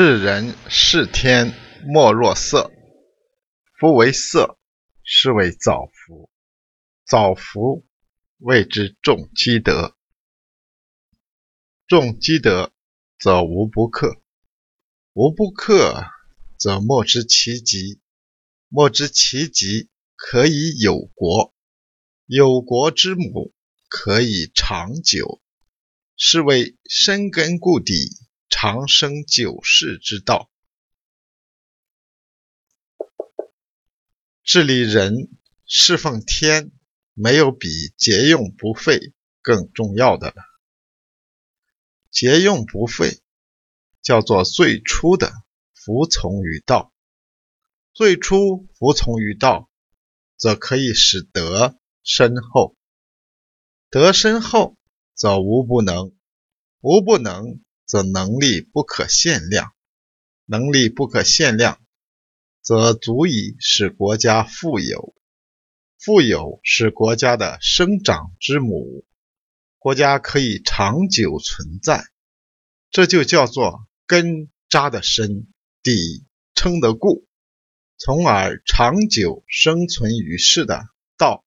治人是天，莫若色。夫为色，是谓早服。早服，谓之重积德。重积德，则无不克；无不克，则莫知其极。莫知其极，可以有国；有国之母，可以长久。是谓深根固底，长生久视之道。治理人，侍奉天，没有比节用不费更重要的了。节用不费，叫做最初的服从于道。最初服从于道，则可以使德深厚。德深厚，则无不能；无不能，则能力不可限量。能力不可限量，则足以使国家富有。富有是国家的生长之母。国家可以长久存在，这就叫做根扎得深，底撑得固，从而长久生存于世的道